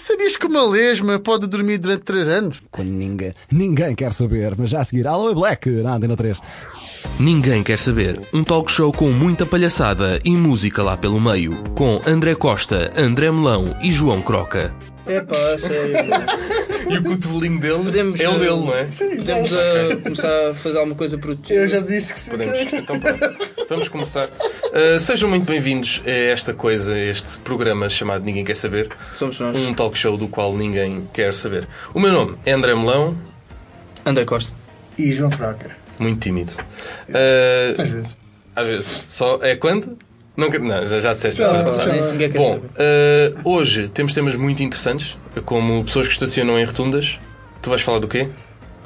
Sabias que uma lesma pode dormir durante 3 anos? Quando ninguém, ninguém quer saber, mas já a seguir, Aloe Black na Antena 3. Ninguém quer saber. Um talk show com muita palhaçada e música lá pelo meio. Com André Costa, André Melão e João Croca. É pá, sério. E o cotovelinho dele Podemos, é o dele, não é? Podemos eh, começar a fazer alguma coisa produtiva. Eu já disse que sim. Podemos. Então pronto. Vamos começar. Uh, sejam muito bem-vindos a esta coisa, a este programa chamado Ninguém Quer Saber. Somos nós. Um talk show do qual ninguém quer saber. O meu nome é André Melão, André Costa. E João Croca. muito tímido. Uh, Às vezes. às vezes. Só é quando? Nunca, não, já, já disseste a semana passada. já. Ninguém quer Bom, saber. eh, hoje temos temas muito interessantes, como pessoas que estacionam em rotundas. Tu vais falar do quê?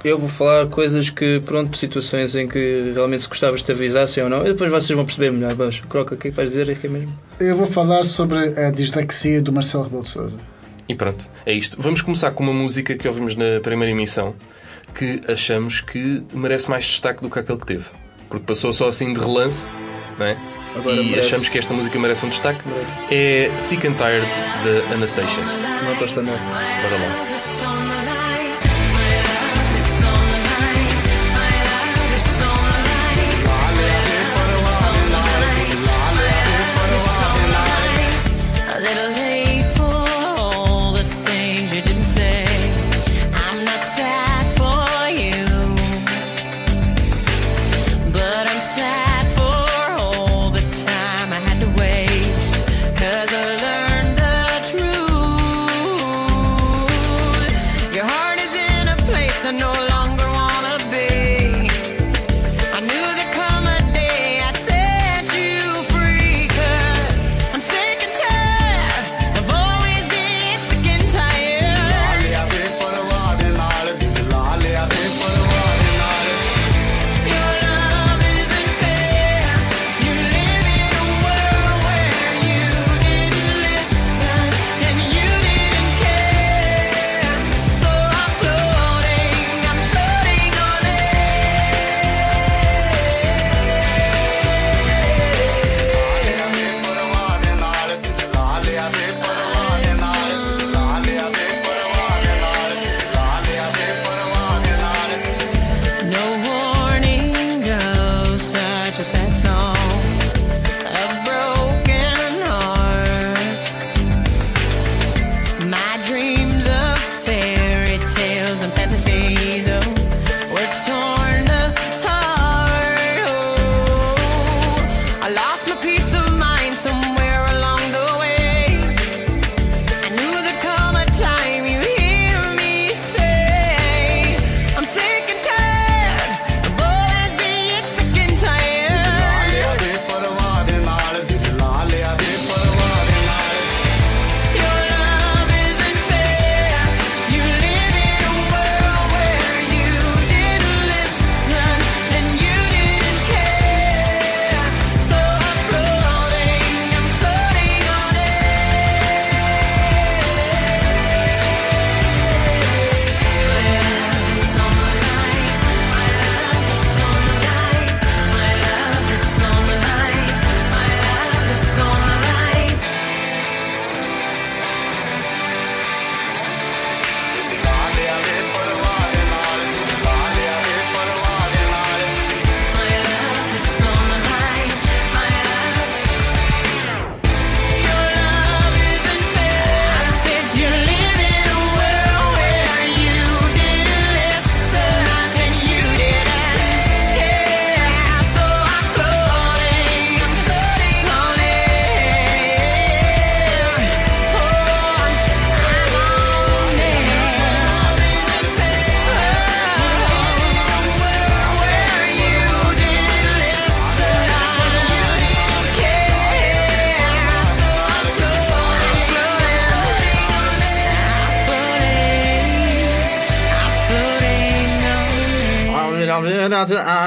Eu vou falar coisas que, pronto, situações em que realmente se gostavas de te avisassem ou não. E depois vocês vão perceber melhor. Vamos, Croca, o que é que vais dizer? É que é mesmo? Eu vou falar sobre a dislexia do Marcelo Rebelo de Sousa. E pronto, é isto. Vamos começar com uma música que ouvimos na primeira emissão que achamos que merece mais destaque do que aquele que teve. Porque passou só assim de relance, não é? Agora e merece. achamos que esta música merece um destaque. Merece. É Sick and Tired de Anastasia. Não estou standard. Bora lá.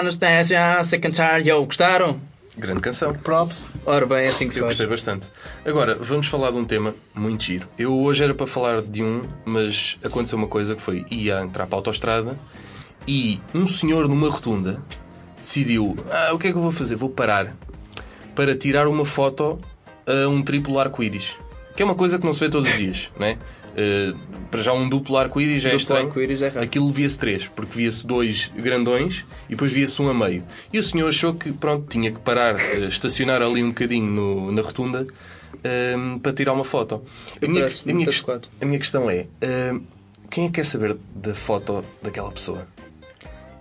Anastasia, tired. Yo, gostaram? Grande canção. Props. Ora bem, é assim que se Eu faz. gostei bastante. Agora, vamos falar de um tema muito giro. Eu hoje era para falar de um, mas aconteceu uma coisa que foi, ia entrar para a autostrada e um senhor numa rotunda decidiu, ah, o que é que eu vou fazer? Vou parar para tirar uma foto a um triplo arco-íris. Que é uma coisa que não se vê todos os dias, não é? Eh, para já um duplo arco-íris é estranho. arco-íris é raro. Aquilo via-se três, porque via-se dois grandões e depois via-se um a meio. E o senhor achou que, pronto, tinha que parar, eh, estacionar ali um bocadinho no- na rotunda ehm, para tirar uma foto. A Eu minha, a minha a minha questão é: ehm, quem é que quer saber da foto daquela pessoa?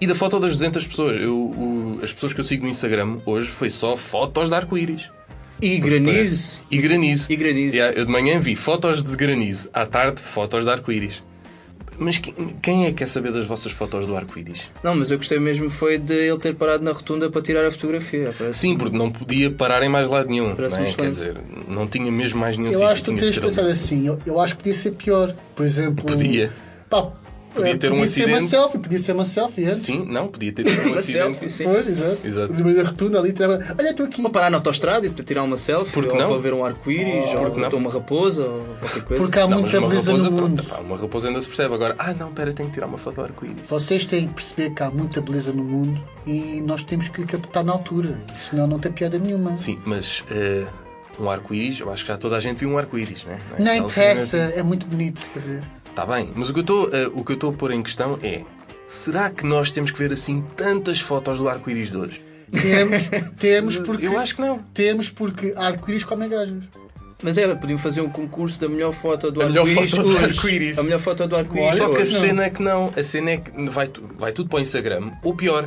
E da foto das 200 pessoas. Eu, o- as pessoas que eu sigo no Instagram hoje foi só fotos de arco-íris. E granizo. E granizo. E granizo. Yeah, eu de manhã vi fotos de granizo, à tarde fotos de arco-íris. Mas que- quem é que quer saber das vossas fotos do arco-íris? Não, mas eu gostei mesmo foi de ele ter parado na rotunda para tirar a fotografia. Parece- Sim, porque não podia parar em mais lado nenhum. Parece não é? Quer dizer, não tinha mesmo mais nenhum Eu acho que tu tens de pensar ali. assim. Eu, eu acho que podia ser pior. Por exemplo. Podia. Pá, Podia ter um podia ser uma acidente. selfie, podia ser uma selfie antes. Sim, não, podia ter tido um Uma acidente. selfie, sim. Pois, exato. Exato. No meio da rotunda ali, tirava. Olha, estou aqui. Para parar na autostrada e para tirar uma selfie, Porque ou não? para ver um arco-íris, ou Porque não? para uma raposa, ou qualquer coisa. Porque há Não, muita beleza raposa, no pronto, mundo. pá, uma raposa ainda se percebe. Agora, ah não, pera, tenho que tirar uma foto do arco-íris. Vocês têm que perceber que há muita beleza no mundo e nós temos que captar na altura. Senão não tem piada nenhuma. Sim, mas eh, um arco-íris, eu acho que já toda a gente viu um arco-íris, né? não é? Não interessa, é muito bonito para ver. Está bem, mas o que eu estou eh, o que eu estou a pôr em questão é: será que nós temos que ver assim tantas fotos do arco-íris de hoje? Temos, temos porque. Eu acho que não. Temos porque arco-íris comem gajos. Mas é, podiam fazer um concurso da melhor foto do A melhor arco-íris. foto do hoje. arco-íris. A melhor foto do arco-íris. Só que a hoje cena é que não. A cena é que vai, vai tudo para o Instagram. Ou pior,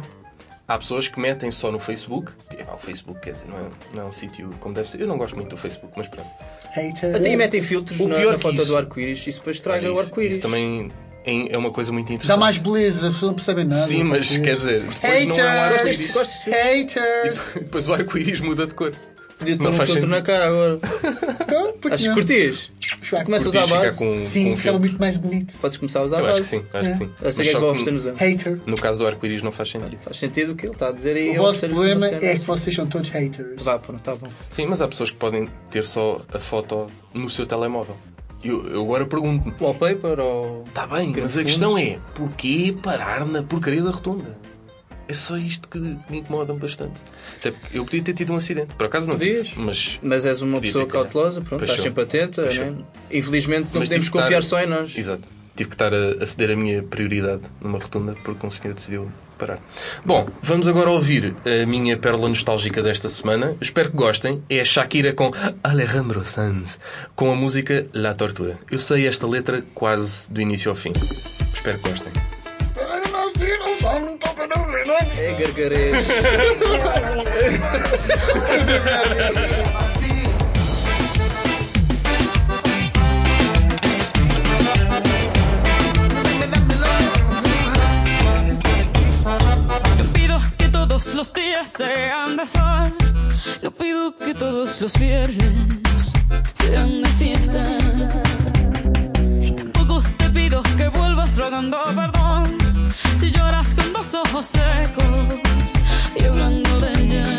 há pessoas que metem só no Facebook. O Facebook, quer dizer, não é, não é um sítio como deve ser. Eu não gosto muito do Facebook, mas pronto. Hater. Até metem filtros O na, pior na foto isso- do arco-íris e isso depois estraga Olha, o arco-íris. isso também é, é uma coisa muito interessante. Dá mais beleza, as pessoas não percebem nada. Sim, mas quer dizer, depois não é um Haters. Gostas, arco-íris. Haters! Depois o arco-íris muda de cor. Podia pôr Não um faz filtro sentido. na cara agora. Então, porque Acho que curtias. Começa a usar a base. com, Sim, com um ficava filtro. muito mais bonito. Podes começar a usar a Eu base. acho que sim, acho É. que sim. Eu sei que é que vou oferecer nos anos. Hater. no caso do arco-íris não faz sentido. Faz sentido o que ele está a dizer e O eu vosso problema é que vocês são todos haters. Vá, pronto, tá bom. Sim, mas há pessoas que podem ter só a foto no seu telemóvel. Eu, eu agora pergunto-me, Wallpaper ou. está bem, mas a questão é, porquê parar na porcaria da rotunda? É só isto que me incomoda bastante. Até porque eu podia ter tido um acidente. Por acaso não Podias. tive, mas... Mas és uma pessoa ter cautelosa, pronto, estás sempre atenta, né? Infelizmente não Mas podemos confiar estar- só em nós. Exato. Tive que estar a, a ceder a minha prioridade numa rotunda porque um senhor decidiu parar. Bom, vamos agora ouvir a minha pérola nostálgica desta semana. Espero que gostem. É a Shakira com Alejandro Sanz, com a música La Tortura. Eu sei esta letra quase do início ao fim. Espero que gostem. No pido que todos los días sean de sol. No pido que todos los viernes sean de fiesta. Y tampoco te pido que vuelvas rogando perdón. Si lloras con dos ojos secos y hablando de ella.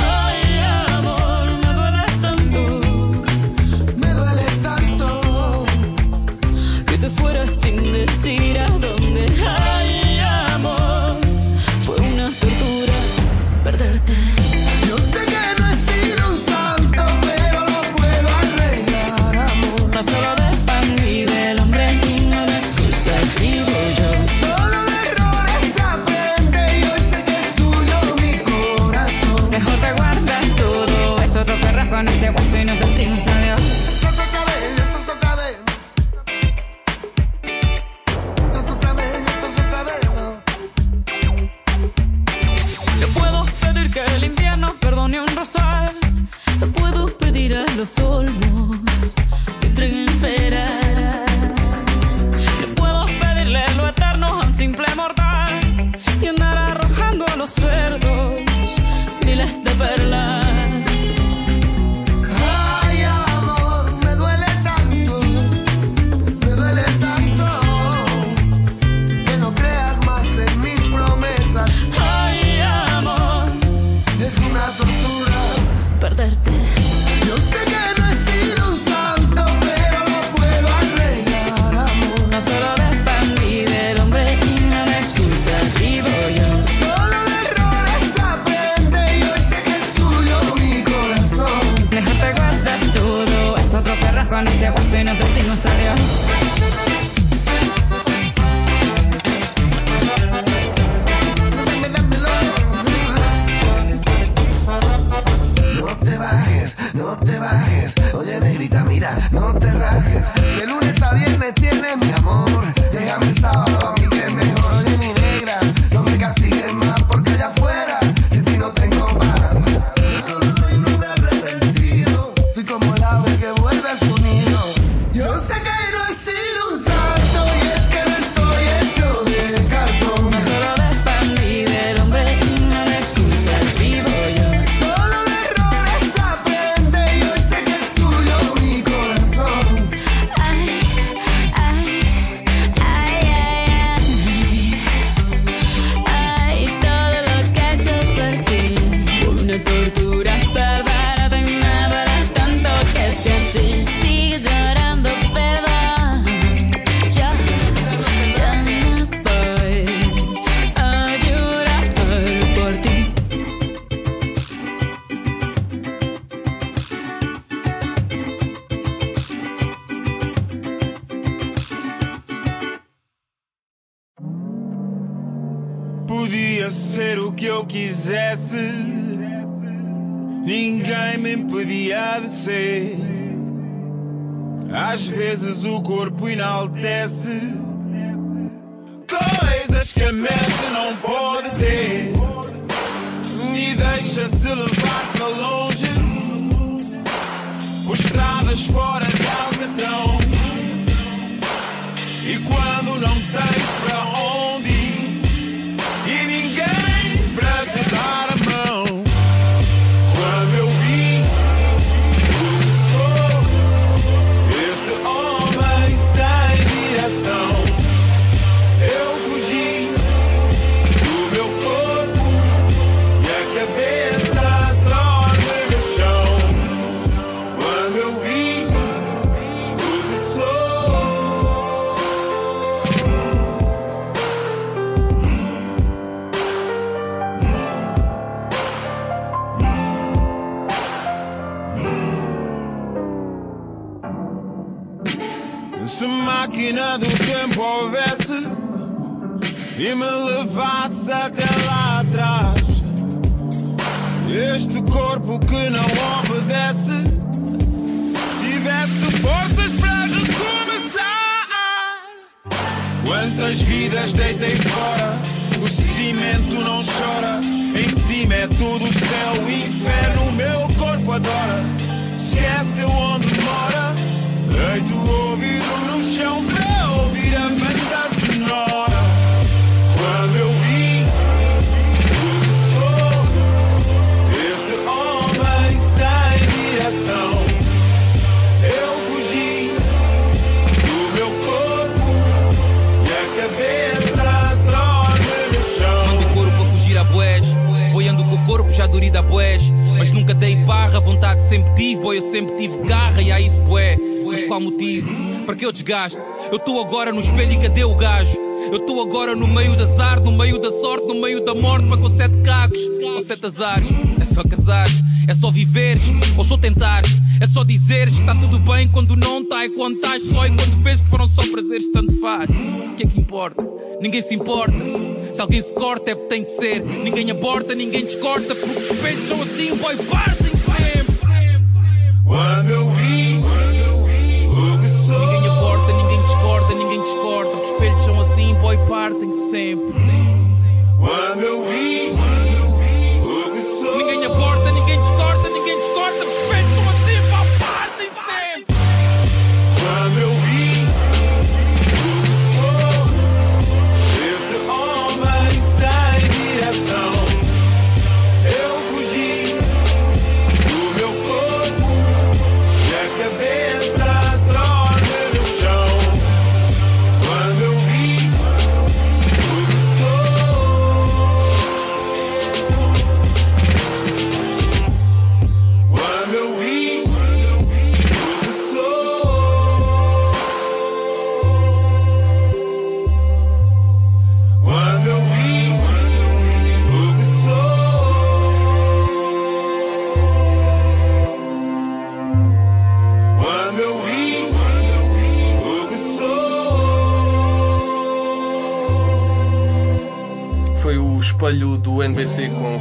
Ay, amor, me duele tanto Me duele tanto. que te fueras sin decir a dónde. nos destino salió. Podia ser o que eu quisesse, ninguém me impedia de ser. Às vezes o corpo enaltece coisas que a mente não pode ter e deixa-se levar para longe estradas fora de Alcatrão. E quando não tens para onde houvesse e me levasse até lá atrás, este corpo que não obedece tivesse forças para recomeçar. Quantas vidas deitei fora, o cimento não chora. Em cima é tudo céu inferno, o meu corpo adora. Esquece onde mora, deito o barra, vontade sempre tive. Boy, eu sempre tive garra e há isso boé. Mas qual motivo? Para que eu desgaste? Eu estou agora no espelho e cadê o gajo? Eu estou agora no meio da azar, no meio da sorte, no meio da morte, para com sete cagos ou sete azares. É só casar, é só viveres ou só tentar. É só dizeres está tudo bem quando não está, e quando estás só e quando vês que foram só prazeres, tanto faz. O que é que importa? Ninguém se importa. Se alguém se corta é porque tem que ser. Ninguém aborta, ninguém descorta, porque os peitos são assim, partem sempre. Quando eu vi o que sou, Ninguém aborta, ninguém discorda, ninguém discorda, os espelhos são assim, boy, partem sempre. quando eu vi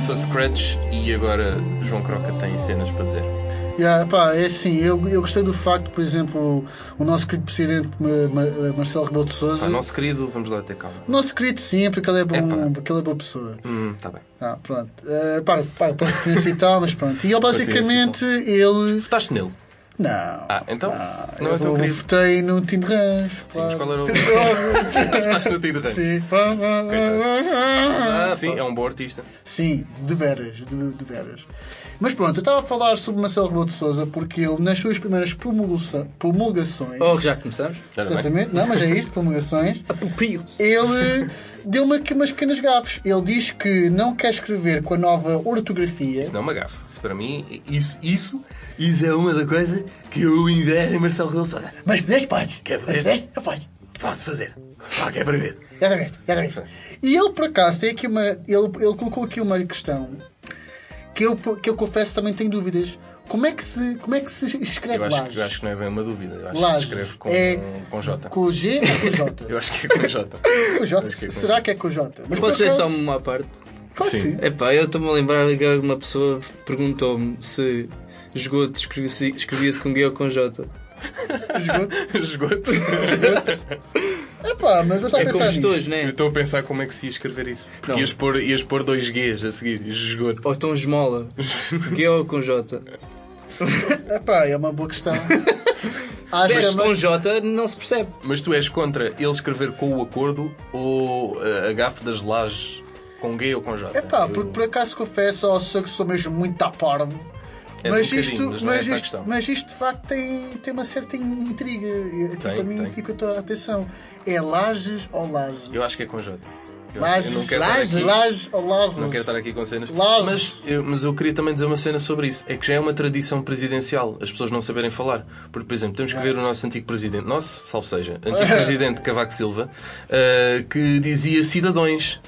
NBC com o seu Scratch e agora João Croca tem cenas para dizer. Yeah, pá, é assim, eu, eu gostei do facto, por exemplo, o nosso querido presidente Ma- Ma- Marcelo Rebelo de Sousa. Pá, nosso querido, vamos lá ter calma. Nosso querido sempre, porque ele é, bom, Epá. porque ele é boa pessoa. Hum, tá bem. Ah, pronto. Uh, pá, pá, pá, e tal, mas pronto. E ele basicamente, ele. Votaste nele? Não. Ah, então? Não, eu é teu querido. votei no Tim Rãs. Sim, mas qual era o. Votaste no Tiro Ranch. Sim. Ah, sim, é um bom artista. Sim, de veras, de, de veras. Mas pronto, eu estava a falar sobre Marcelo Rebelo de Sousa porque ele, nas suas primeiras promulgações. Oh, já começamos? Bem. Exatamente, não, mas é isso, promulgações. Aproprios. Ele deu-me aqui umas pequenas gafes. Ele diz que não quer escrever com a nova ortografia. Isso não é uma gafe. Isso para mim, isso, isso, isso é uma da coisa que eu invejo em Marcelo Rebelo. Mas podes, podes. Quer Mas fazer? podes, não podes. Posso fazer. Só que é ver. Exatamente, exatamente. E ele, por acaso, tem aqui uma. Ele, ele colocou aqui uma questão que eu, que eu confesso também tenho dúvidas. Como é que se, como é que se escreve Eu acho, Lages? que, eu acho que não é bem uma dúvida. Eu acho Lages. que se escreve com, É com J. Com G ou com J? Eu acho que é com J. Com J. Que é com Será que é com J? Mas por Pode ser só uma parte. Claro que Sim. sim. Epá, eu estou-me a lembrar que uma pessoa perguntou-me se esgoto escrevia-se escrevia-se com G ou com J. Esgoto. Epá, mas eu estava a É como dois, nisso. Eu né? estou a pensar como é que se ia escrever isso. Porque Não. ias pôr, ias pôr dois Gs a seguir. Esgoto. Ou então esmola. G ou com J. Epá, é uma boa questão. Se Acho que é és uma- com J, não se percebe. Mas tu és contra ele escrever com o acordo ou uh, a gafe das lajes com G ou com J? Epá, Eu- porque por acaso confesso ao senhor que sou mesmo muito à parvo. És mas, um isto, mas não é mas, isto, questão. mas isto de facto tem, tem uma certa intriga. Tipo, Tem, a mim tem. fica a tua atenção. É Lages ou Lages? Eu acho que é com J. Eu, Lages, não quero estar Lages, aqui- Lages ou Lages? Não quero estar aqui com cenas. Lajes. Mas eu, mas eu queria também dizer uma cena sobre isso. É que já é uma tradição presidencial as pessoas não saberem falar. Porque, por exemplo, temos que ver o nosso antigo presidente, nosso, salvo seja, antigo presidente Cavaco Silva, ah, que dizia cidadãos.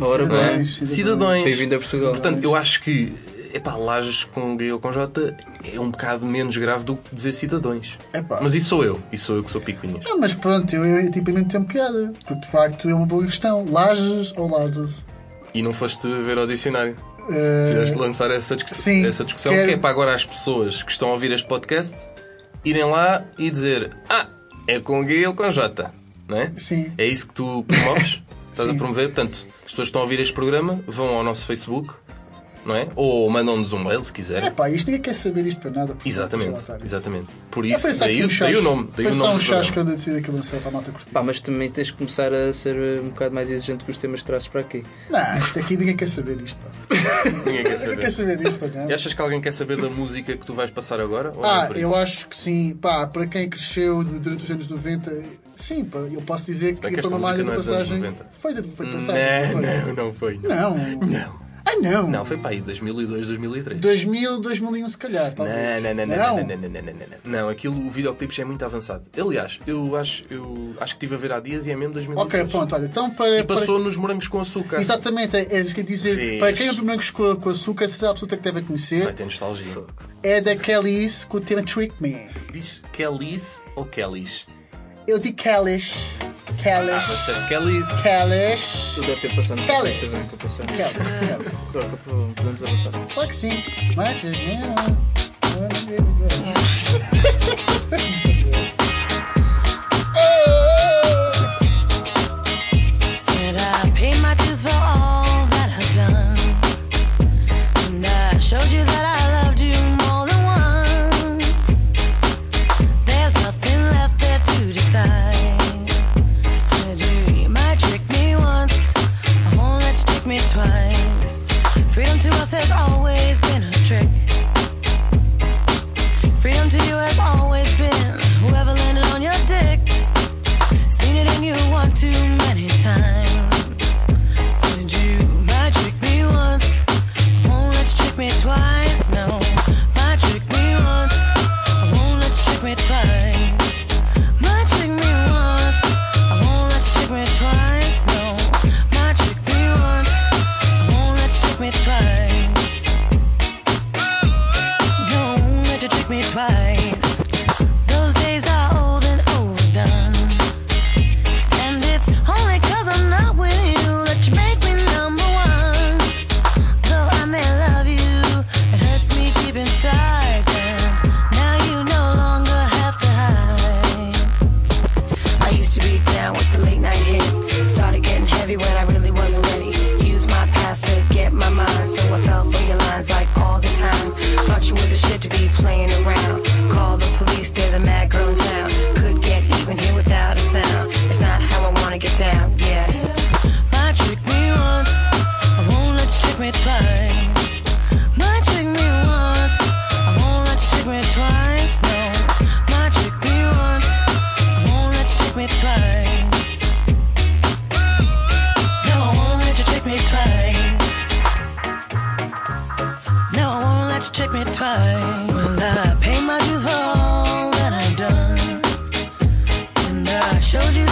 Ora é? bem. Cidadãos. Cidadãos. Bem-vindo a Portugal. Portanto, eu acho que epá, lajes com G ou com J é um bocado menos grave do que dizer cidadãos. Epá. Mas isso sou eu. Isso sou eu que sou picuinhas. Não, mas pronto, eu, eu a mim tem piada. Porque de facto é uma boa questão. Lages ou Lages? E não foste ver ao dicionário. Decidiste lançar essa, discuss- sim, essa discussão, quero- que é para agora as pessoas que estão a ouvir este podcast irem lá e dizer: Ah, é com G ou com J, não é? Sim. É isso que tu promoves? Estás a Sim. promover? Portanto, as pessoas que estão a ouvir este programa vão ao nosso Facebook, não é? Ou mandam-nos um mail se quiserem. É pá, isto ninguém quer saber isto para nada. por Exatamente, exatamente. Por isso, daí, um daí o nome. Daí Foi o só nome um do chás que eu decidi que lancei para a malta curtir. Pá, mas também tens que começar a ser uh, um bocado mais exigente com os temas que trazes para aqui. Não, isto aqui ninguém quer saber disto. Pá. Ninguém quer Ninguém quer saber. saber disto para E nada. achas que alguém quer saber da música que tu vais passar agora? Ou Ah, não eu acho que sim. Pá, para quem cresceu de- durante os anos 90, sim, pá, eu posso dizer que que foi uma malha de não passagem. 90. Foi de, foi de passagem. Não, foi. não, não foi. Não. Não. Ah, não. Não, foi para aí, 2002, 2003. 2000, 2001 se calhar. Não, talvez. não, não, não, não, não, não, não, não, não, não. Não, aquilo, o videoclipe já é muito avançado. Aliás, eu acho, eu acho que estive a ver há dias e é mesmo 2003. Ok, pronto, olha, então para. E passou para... nos morangos com açúcar. Exatamente, é, é isso que eu ia dizer. Fiz. Para quem é morangos com, com açúcar, certeza absoluta que deve conhecer, Vai ter nostalgia. é da Kellys com o tema Trick Me. Diz Kellys ou Kellys? Eu digo Kellish. Kellish. Ah, disseste Kellys. Kellish. Tu deve ter passado nas Kellys. Kellish. Kellish. Troca, podemos avançar. Claro que sim. Freedom to us has always showed you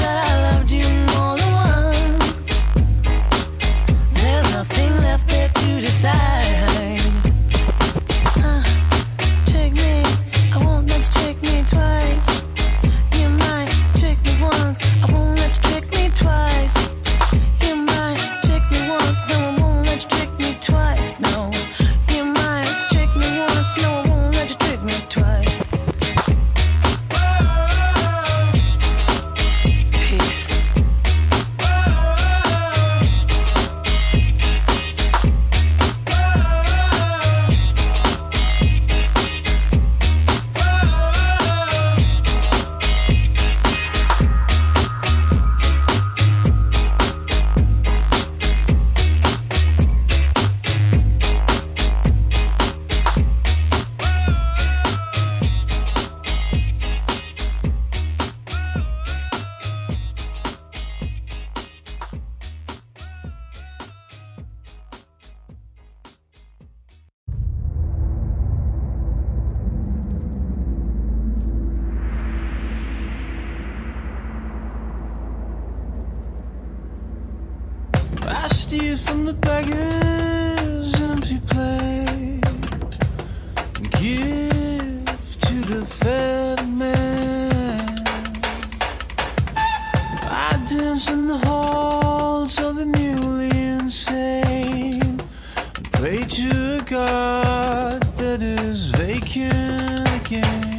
Pray to a god that is vacant again.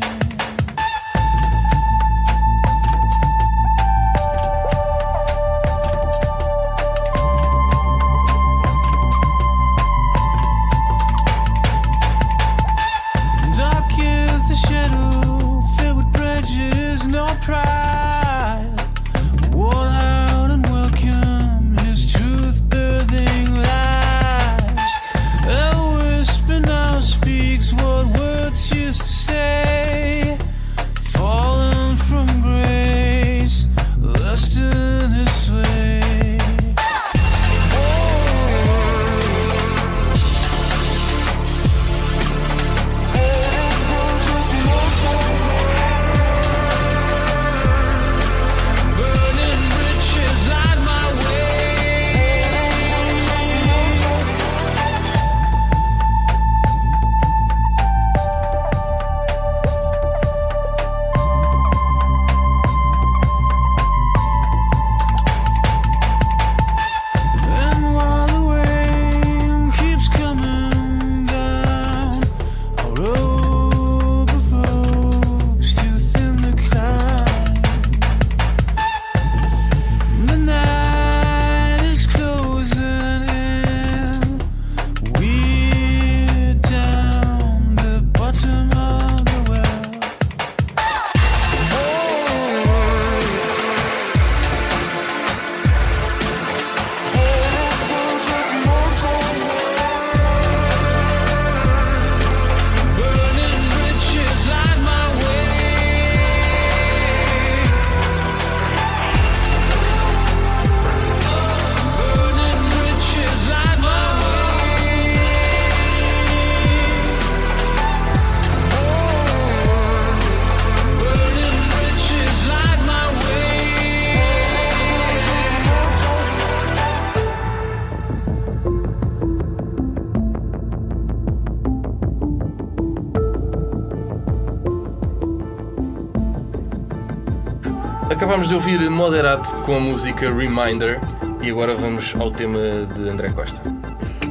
Acabámos de ouvir Moderat com a música Reminder e agora vamos ao tema de André Costa.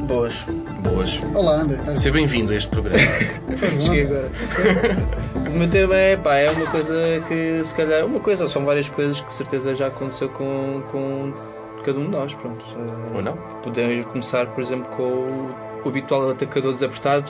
Boas. Boas. Olá, André. Seja bem-vindo a este programa. Cheguei agora. o meu tema é, pá, é uma coisa que se calhar. Uma coisa, são várias coisas que de certeza já aconteceu com, com cada um de nós. Pronto. Ou não? Podemos começar, por exemplo, com o habitual atacador desapertado.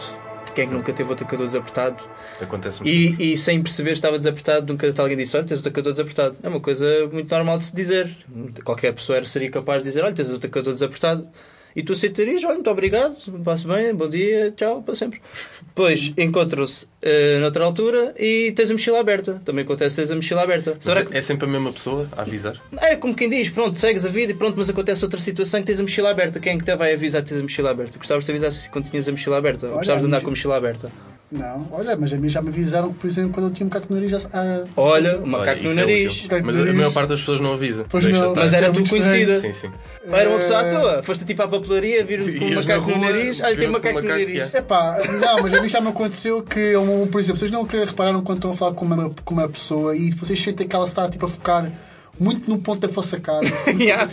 Quem que nunca teve o atacador desapertado? Acontece-me. E, e sem perceber estava desapertado, nunca alguém disse: Olha, tens o atacador desapertado. É uma coisa muito normal de se dizer. Qualquer pessoa seria capaz de dizer: Olha, tens o atacador desapertado. E tu aceitarias: Olha, muito obrigado, passe bem, bom dia, tchau, para sempre. Depois encontram-se eh, noutra altura e tens a mochila aberta. Também acontece tens a mochila aberta. Será é, que é sempre a mesma pessoa a avisar? é como quem diz, pronto, segues a vida e pronto, mas acontece outra situação que tens a mochila aberta. Quem é que te vai avisar que tens a mochila aberta? Gostavas de te avisar se quando tinhas a mochila aberta? Ou Olha, gostavas de andar com a mochila aberta? Não, olha, mas a mim já me avisaram que, por exemplo, quando eu tinha um macaco no nariz já. Ah, Olha, o Olha, macaco no é nariz. Macaco Mas a maior parte das pessoas não avisa. Pois Deixa não. estar. Mas era é tu conhecida. Sim, sim. Era uma pessoa à Eh, toa. Foste tipo à papelaria, viram com um macaco na no rua, nariz. Olha, tem um com macaco no nariz. é. Epá, não, mas a mim já me aconteceu que, um, por exemplo, vocês nunca repararam quando estão a falar com uma, com uma pessoa e vocês sentem que ela está tipo, a focar muito no ponto da vossa cara. assim, Yeah.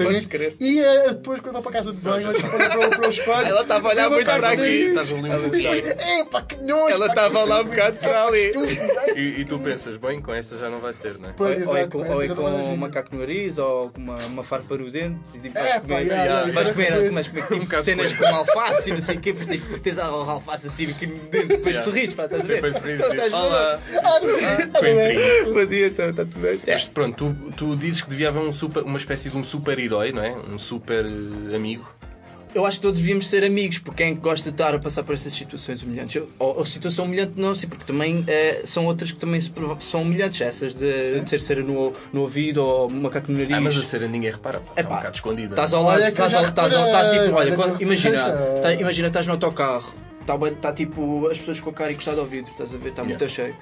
E eh, depois, quando vão para a casa de banho, olham para, para, para o espelho. Ela estava a olhar muito para aqui. nariz. Estás ali um bocadinho. Epá, que nojo! Ela estava que lá um bocado para ali. E, e tu pensas, bem, com esta já não vai ser, não é? Pois, Ou é exato, com, ou é com vai um macaco no nariz ou com uma, uma farpa no dente e tipo, É, vais comer, vais comer, mas comer tipo, cenas com alface e não sei o quê, depois tens, tens a alface assim aqui no dente, depois sorris, pá, estás a ver? Depois sorris, Então, Olá! bom? Coentrinho. Bom dia, então, está tudo bem? Mas pronto, tu, tu dizes que devia haver um super, uma espécie de um super-herói, não é? Um super amigo. Eu acho que todos devíamos ser amigos, porque quem gosta de estar a passar por essas situações humilhantes, eu- ou, ou situação humilhante não, sim, porque também eh, são outras que também são humilhantes, essas de, de ter cera no, no ouvido ou macaco no nariz. Ah, mas a cera ninguém repara. pô. Está um bocado escondida. Estás ao lado, estás, ao- estás, ao- estás tipo, olha, quando- imagina, tá- imagina, estás no autocarro, está tá, tipo as pessoas com a cara encostada ao vidro, estás a ver, está muito cheio.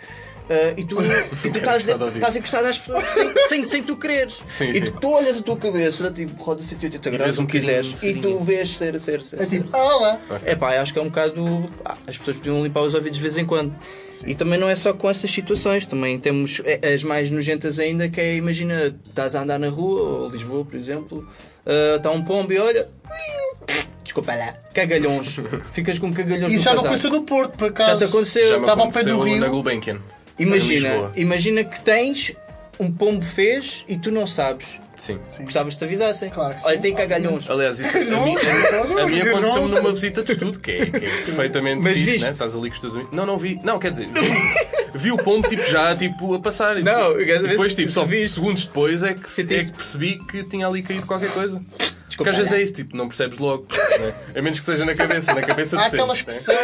Ah, e tu, e tu estás, estás encostado às pessoas sem, sem, sem tu quereres. Sim, e sim. tu, tu olhas a tua cabeça, tipo, roda 180 vês graus, um quiseres, e tu vês ser, ser, ser. É tipo, ah lá. É pá, acho que é um bocado. ah, as pessoas podiam limpar os ouvidos de vez em quando. E também não é só com essas situações, também temos eh, as mais nojentas ainda, que é, imagina, estás a andar na rua, ou Lisboa, por exemplo, ah, está um pombo e olha. Desculpa lá, cagalhões. Ficas com cagalhões Isso já não aconteceu no Porto, por acaso. Já te aconteceu? Já me Estava ao pé do aconteceu rio. na Gulbenkian. Imagina, imagina que tens um pombo fez e tu não sabes. Sim. Gostavas que te avisassem. Claro que Olha, sim. tem cagalhões. Aliás, isso a mim, a mim aconteceu numa visita de estudo, que é, que é perfeitamente Mas fixe, viste? né? Estás ali com os teus amigos. Não, não vi. Não, quer dizer, vi, o pombo tipo, já tipo, a passar. E, Não, depois, tipo, só segundos depois é que, é que percebi que tinha ali caído qualquer coisa. Porque às vezes lá. é isso, tipo, não percebes logo. Né? A menos que seja na cabeça. Na cabeça Há aquela sempre, expressão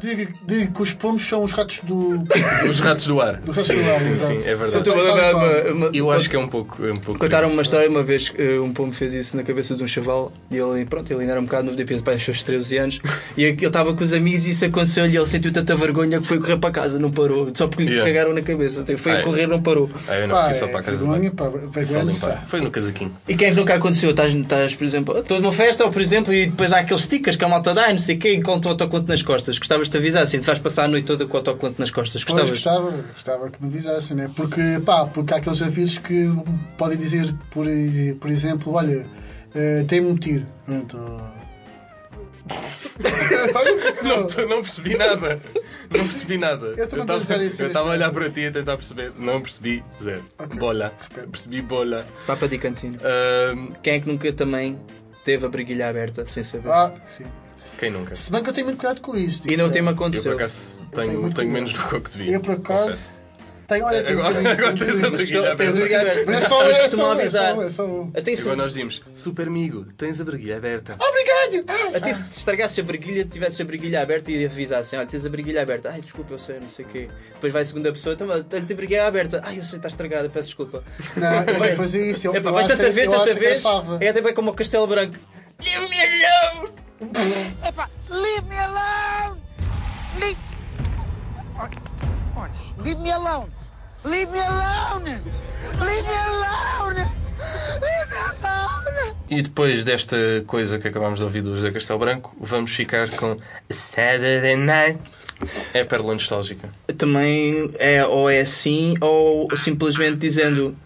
de, de, de que os pomos são os ratos do. né? Os ratos do ar. Do sim, ar, sim, sim, é verdade. estou a lembrar uma- uma- Eu acho que é um pouco. É um pouco Contaram uma história uma vez que eh, um pombo fez isso na cabeça de um chaval e ele, pronto, ele ainda era um bocado novo, depende para os seus 13 anos, e ele estava com os amigos e isso aconteceu-lhe e ele sentiu tanta vergonha que foi correr para casa, não parou, só porque lhe Yeah. cagaram na cabeça. Então, Foi a é. correr, não parou. Ah, eu não Pá, fui só é para a casa de vergonha, banho. pá, Só vergonha. Foi no casaquinho. E quem é que nunca aconteceu? Estás, estás, por exemplo, estou numa festa, ou por exemplo, e depois há aqueles stickers que a malta dá e não sei o quê, e com o autocolante nas costas. Gostavas de te avisar assim, te vais passar a noite toda com o autocolante nas costas. Pois, Gostavas? gostava, gostava que me avisassem, né? Porque, pá, porque há aqueles avisos que podem dizer, por, por exemplo, olha, eh, tem-me um tiro. Pronto. Não, tu não percebi nada. Não percebi nada. Eu eu estava a olhar para ti a tentar perceber. Não percebi. Zero. Bola. Percebi bola. Papa de cantinho. Quem é que nunca também teve a briguilha aberta sem saber? Ah, sim. quem nunca? Se bem que eu tenho muito cuidado com isso. E não tem-me Eu por acaso tenho tenho, tenho menos do que que devia. Eu, por acaso, confesso. Tenho, olha, tenho um Agora, tens a briguilha tens aberta. Mas é só, Mas é só, é avisar. só, é tenho Agora nós dizemos, super amigo, tens a briguilha aberta. Obrigado! Até se estragasses a briguilha, tivesses a briguilha aberta e avisassem, olha, tens a briguilha aberta. Ai, desculpa, eu sei, não sei o quê. Depois vai a segunda pessoa, então, olha, tenho a briguilha aberta. Ai, eu sei, está estragada, peço desculpa. Não, eu vou fazer isso. Eu, Epá, eu vai tanta vez, tanta é vez. É até bem como o Castelo Branco. Leave me alone! Epa, leave me alone! Leave me alone! Leave me alone! Leave me alone! Leave me alone! E depois desta coisa que acabámos de ouvir do José Castelo Branco, vamos ficar com Saturday Night. É pérola nostálgica. Também é ou é assim, ou simplesmente dizendo.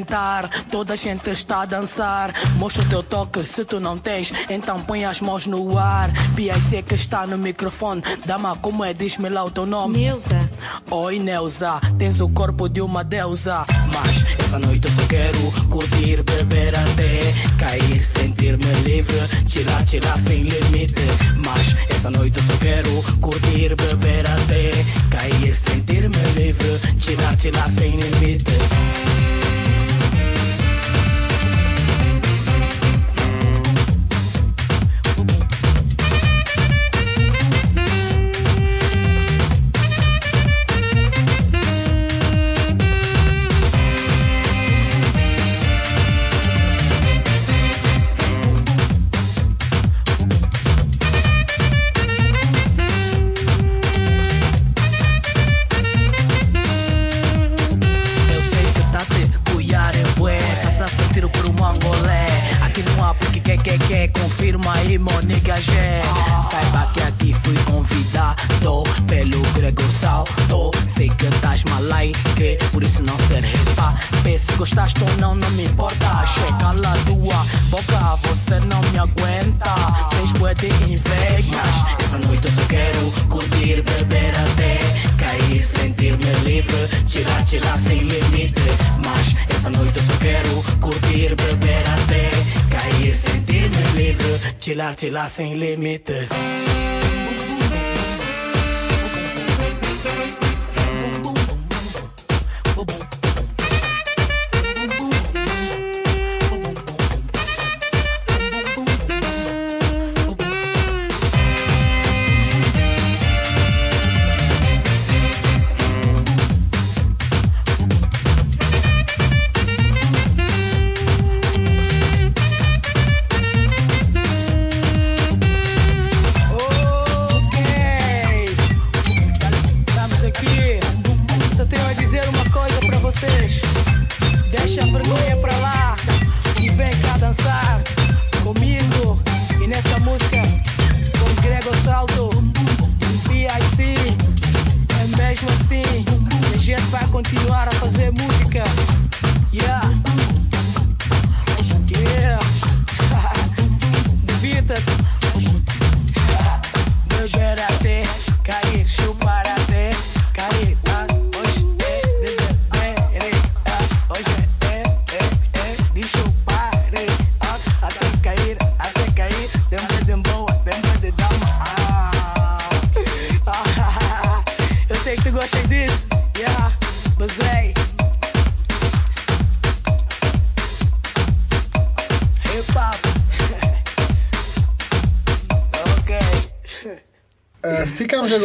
Arrebentar. Toda a gente está a dançar. Mostra o teu toque, se tu não tens, então põe as mãos no ar. PIC que está no microfone. Dama, como é? Diz-me lá o teu nome. Neuza. Oi, Neuza, tens o corpo de uma deusa. Mas essa noite eu só quero curtir, beber até cair, sentir-me livre, tirar, tirar sem limite. Mas essa noite eu só quero curtir, beber até cair, sentir-me livre, tirar, tirar sem limite. Tirar, tirar sem limite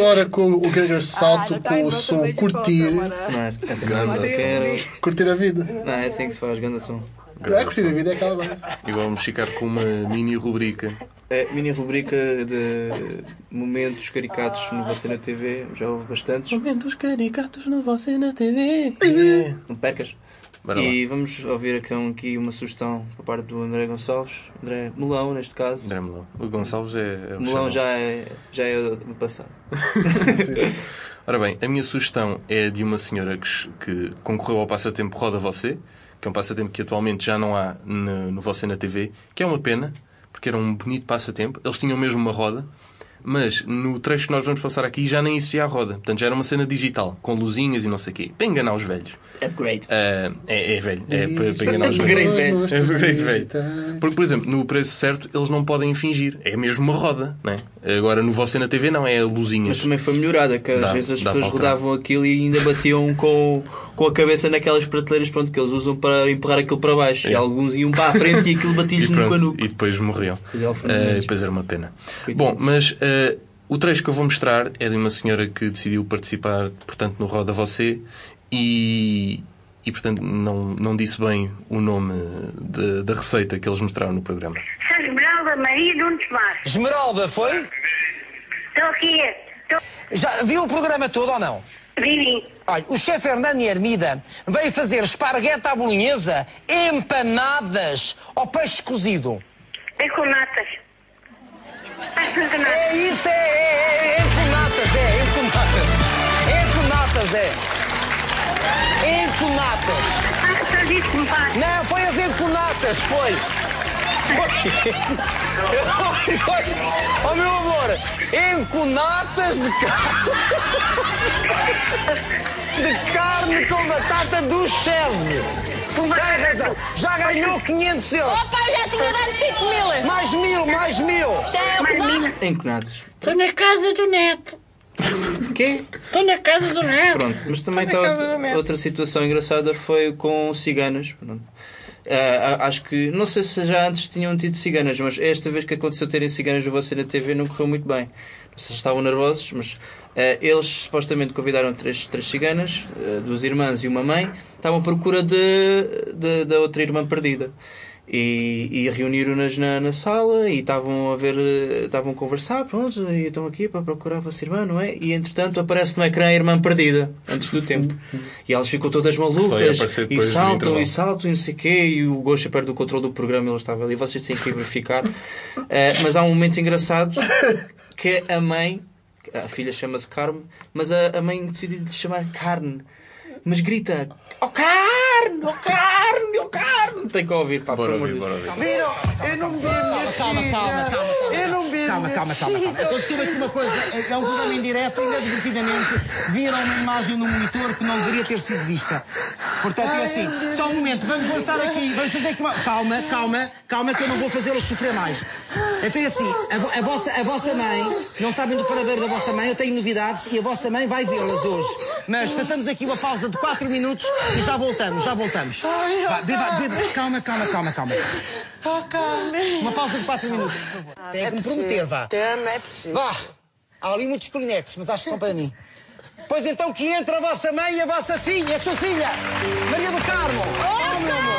agora com o Gregor Salto Ah, com o som Curtir. Não, essa essa grande eu quero. Curtir a vida. Não, é assim que se faz, grande som. É curtir a vida, é aquela bem. E vamos ficar com uma mini rubrica. É, mini rubrica de momentos caricatos no Você na TV, já houve bastantes. Momentos caricatos no Você na TV. Não percas. Bora e vamos ouvir aqui, um- aqui uma sugestão por parte do André Gonçalves, André Melão neste caso. André Melão. O Gonçalves é, é o Melão já é, já é do passado. Ora bem, a minha sugestão é de uma senhora que, que concorreu ao passatempo Roda Você, que é um passatempo que atualmente já não há no, no Você na TV, que é uma pena, porque era um bonito passatempo. Eles tinham mesmo uma roda, mas no trecho que nós vamos passar aqui já nem existia a roda. Portanto, já era uma cena digital, com luzinhas e não sei o quê, para enganar os velhos. Upgrade. Ah, é, é velho, é para, para enganar os Upgrade velhos. velho. É upgrade velho. Porque, por exemplo, no preço certo eles não podem fingir. É mesmo uma roda, não é? Agora no Você na TV não, é luzinhas. Mas também foi melhorada, que às Dá- vezes as pessoas rodavam aquilo e ainda batiam com, com a cabeça naquelas prateleiras pronto, que eles usam para empurrar aquilo para baixo. E É. alguns iam para a frente e aquilo batia-lhes E, no canuco. e depois morriam. E depois era uma pena. Bom, mas eh, o trecho que eu vou mostrar é de uma senhora que decidiu participar, portanto, no Roda Você e, e portanto, não, não disse bem o nome de- da receita que eles mostraram no programa. Sou Esmeralda Maria Nunes Marques. Esmeralda, foi? Estou aqui. Estou... Já viu o programa todo ou não? Vivi. Olha, o chefe Hernani Hermida veio fazer esparguete à bolonhesa, empanadas ao peixe cozido. É com natas. É isso, é, é, é, é com natas, é, é com natas. É com natas, é. É com natas. Ah, azeite com natas. Não, foi azeite com natas, foi. Foi. foi. Oh meu amor, em com natas de carne. De carne com batata do Chese. Tem razão. Já ganhou 500 euros. Opa, eu já tinha dado 5 mil. Mais mil, mais mil. Isto é o que dá. Enconados. Estou na casa do neto. Quê? Estou na casa do neto. Pronto, mas também tá- neto. outra situação engraçada foi com ciganas. Pronto. A- acho que, não sei se já antes tinham tido ciganas, mas esta vez que aconteceu terem ciganas no você na TV não correu muito bem. Se estavam nervosos, mas ah, eles supostamente convidaram três, três ciganas, ah, duas irmãs e uma mãe, estavam à procura de, de- da outra irmã perdida. E, e reuniram-nas na, na sala e estavam a ver, eh, estavam a conversar, pronto, e estão aqui para procurar a vossa irmã, não é? E entretanto aparece no ecrã a irmã perdida, antes do tempo. E elas ficam todas malucas e saltam e saltam e não sei o quê. E o Gosha perde o controle do programa, ele estava ali, vocês têm que ir verificar. Eh, mas há um momento engraçado que a mãe, a filha chama-se Carme, mas a, a mãe decide lhe chamar Carne. Mas grita: Oh carne, oh carne, oh carne! Tem que ouvir, pá, Bora por amor ouvir, bora. Viram? Eu não vi a minha Calma, calma, calma, calma. Eu não vi a Calma, calma, calma. Aconteceu aqui uma coisa, é um programa em direto, ainda divertidamente viram uma imagem no monitor que não deveria ter sido vista. Portanto, é assim, só um momento, vamos lançar aqui, vamos fazer aqui uma... Calma, calma, calma, que eu não vou fazê-los sofrer mais. Então é assim, a, a vossa, a vossa mãe, não sabem do paradeiro da vossa mãe, eu tenho novidades e a vossa mãe vai vê-las hoje. Mas façamos aqui uma pausa de 4 minutos e já voltamos, já voltamos. Vá, beba, beba, calma, calma, calma, calma. Oh, Carmen. Uma pausa de 4 minutos, por favor. Tem que me prometer, vá. Não é possível. Vá! Há ali muitos Kleenex, mas acho que são para mim. Pois então que entre a vossa mãe e a vossa filha, a sua filha, Maria do Carmo. Oh, meu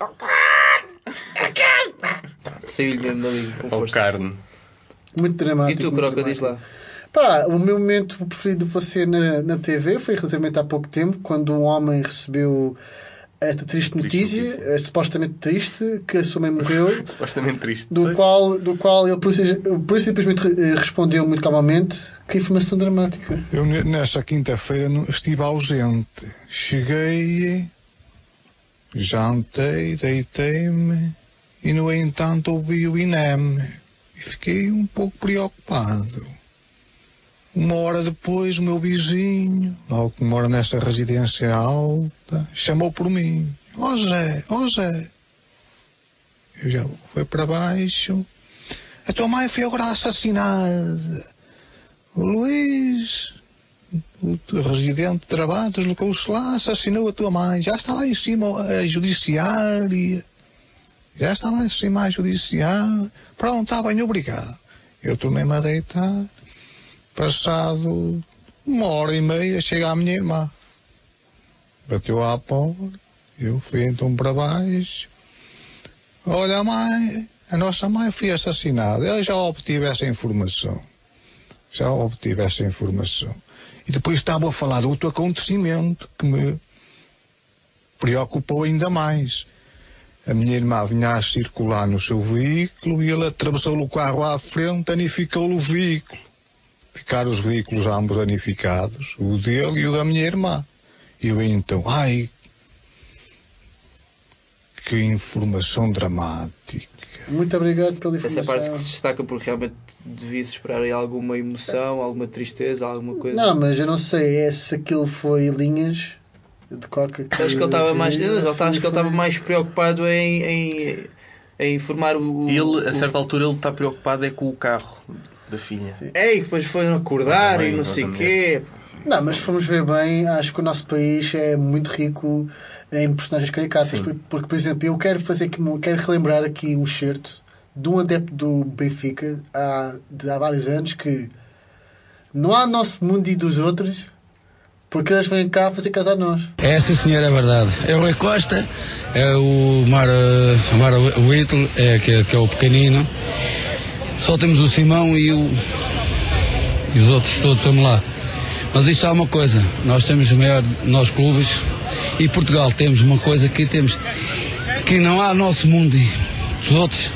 Oh, carne! Carne! É carne! Saiu-lhe mesmo dali com Ou força. carne. Muito dramático. E tu, muito Croca, diz dramático. lá. Pá, o meu momento preferido foi ser na, na TV, foi relativamente há pouco tempo, quando um homem recebeu esta triste notícia, eh, supostamente triste, que a sua mãe morreu, Supostamente triste. do qual, do qual ele por isso, por isso simplesmente eh, respondeu muito calmamente que informação dramática. Eu ne- nessa quinta-feira não- estive ausente. Cheguei, jantei, deitei-me e no entanto ouvi o INEM e fiquei um pouco preocupado. Uma hora depois o meu vizinho, logo que mora nessa residência alta, chamou por mim. Ó Zé, ó Zé. Eu já fui para baixo. A tua mãe foi agora assassinada. Luís, o residente de trabalho, deslocou-se lá, assassinou a tua mãe. Já está lá em cima a judiciária. Já está lá em cima a judiciária. Pronto, está bem, obrigado. Eu tornei-me a deitar. Passado uma hora e meia, chega a minha irmã. Bateu à porta. Eu fui então para baixo. Olha, mãe, a nossa mãe foi assassinada. Eu já obtive essa informação já obtive essa informação. E depois estava a falar de outro acontecimento que me preocupou ainda mais. A minha irmã vinha a circular no seu veículo e ele atravessou o carro à frente, danificou o veículo. Ficaram os veículos ambos danificados, o dele e o da minha irmã. E eu então, ai, que informação dramática. Muito obrigado pela Essa é a informação. parte que se destaca porque realmente devia-se esperar aí alguma emoção, alguma tristeza, alguma coisa. Não, mas eu não sei é se aquilo foi linhas de coca que Acho que ele estava mais, ele, se acho que ele estava mais preocupado em, em, em informar o. Ele, a o- certa altura, ele está preocupado é com o carro da filha. É, e depois foi acordar Também, e não sei o quê. Não, mas se formos ver bem, acho que o nosso país é muito rico em personagens caricatas. Sim. Porque, porque, por exemplo, eu quero fazer aqui, quero relembrar aqui um certo de um adepto do Benfica há, de há vários anos que não há nosso mundo e dos outros porque eles vêm cá fazer casa a nós. É sim senhor, é verdade. É o Rui Costa, é o Mara, Mara Whittle, é, que, é- que é o pequenino. Só temos o Simão e o. E os outros todos estamos lá. Mas isto há uma coisa, nós temos o maior, nós clubes, E Portugal temos uma coisa que temos que não há nosso mundo e os outros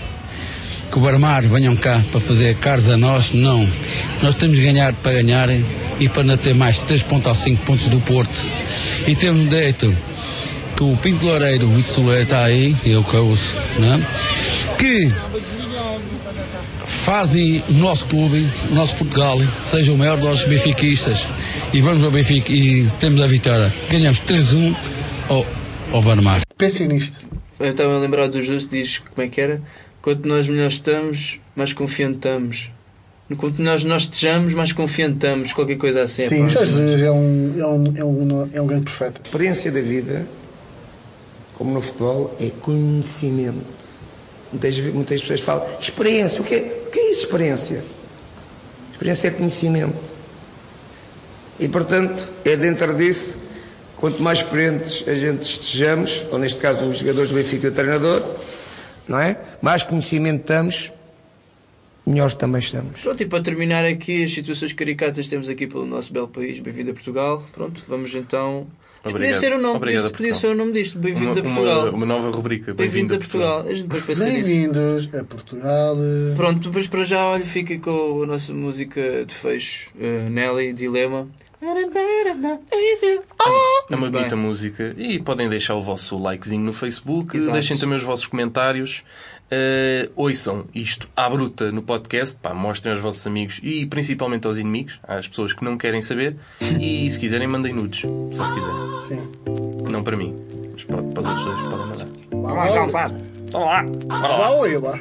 que o Barmar venham cá para fazer caros a nós, não. Nós temos de ganhar para ganhar e para não ter mais 3 pontos ou 5 pontos do Porto. E temos direito que o Pinto Loureiro, o Ito Soleiro está aí, eu que uso, né? que fazem o nosso clube, o nosso Portugal, seja o maior dos benfiquistas e vamos ao Benfica e temos a vitória. Ganhamos 3-1 ao, ao Barmar. Pensem nisto. Eu estava a lembrar do Justo, diz como é que era? Quanto nós melhor estamos, mais confiante estamos. Quanto nós, nós estejamos, mais confiante estamos. Qualquer coisa assim. Sim, Jorge Jesus é um, é, um, é, um, é um grande profeta. A experiência da vida, como no futebol, é conhecimento. Muitas, muitas pessoas falam, experiência, o que, é, o que é isso, experiência? Experiência é conhecimento. E, portanto, é dentro disso, quanto mais experientes a gente estejamos, ou neste caso os jogadores do Benfica e o treinador, não é? Mais conhecimento temos, melhores também estamos. Pronto, e para terminar aqui as situações caricatas que temos aqui pelo nosso belo país, bem-vindo a Portugal. Pronto, vamos então. Isto Podia Obrigado. ser o nome, Obrigado a podia, podia Portugal. ser o nome disto, Bem-vindos a Uma- Portugal. Uma, uma nova rubrica. Bem-vindos a Portugal. A pensa nisso. Bem-vindos a Portugal. Pronto, depois para já, olha, fica com a nossa música de fecho, eh, Nelly, Dilema. É uma bonita música e podem deixar o vosso likezinho no Facebook, Exato. deixem também os vossos comentários, eh, ouçam isto à bruta no podcast, pá, mostrem aos vossos amigos e principalmente aos inimigos, às pessoas que não querem saber e se quiserem mandem nudes, só se quiserem. Sim. Não para mim, mas para, para os outros dois podem mandar. Vamos lá, vamos lá. Vamos lá. Vá lá eu lá?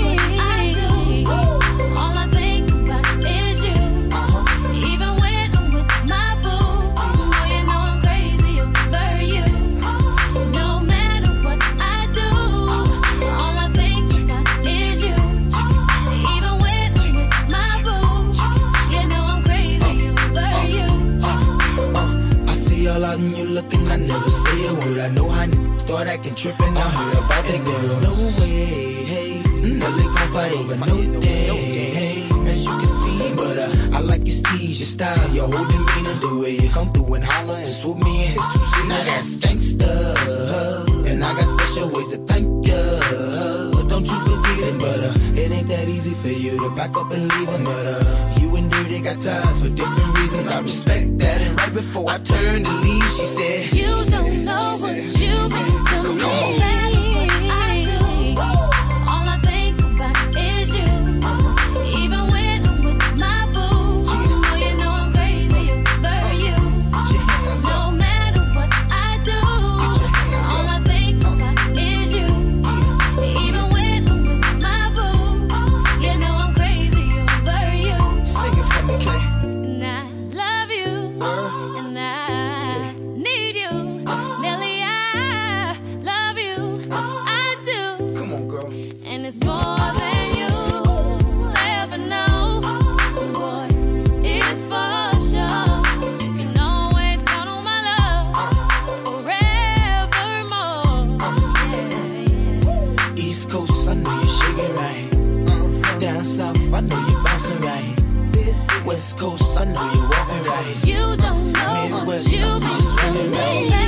start acting tripping. I heard about that girl. There's no way, hey, Nelly gon' fight over no day, hey. As you can see, but uh, I like your steez, your style, your whole demeanor, the way you come through and holler and swoop me in his two seat. Now that's gangsta, and I got special ways to thank ya. Don't you forget it, but uh, it ain't that easy for you to back up and leave him. But you and Dirty got ties for different reasons. I respect that. And right before I turned to leave, she said, You don't know what you mean to me. money.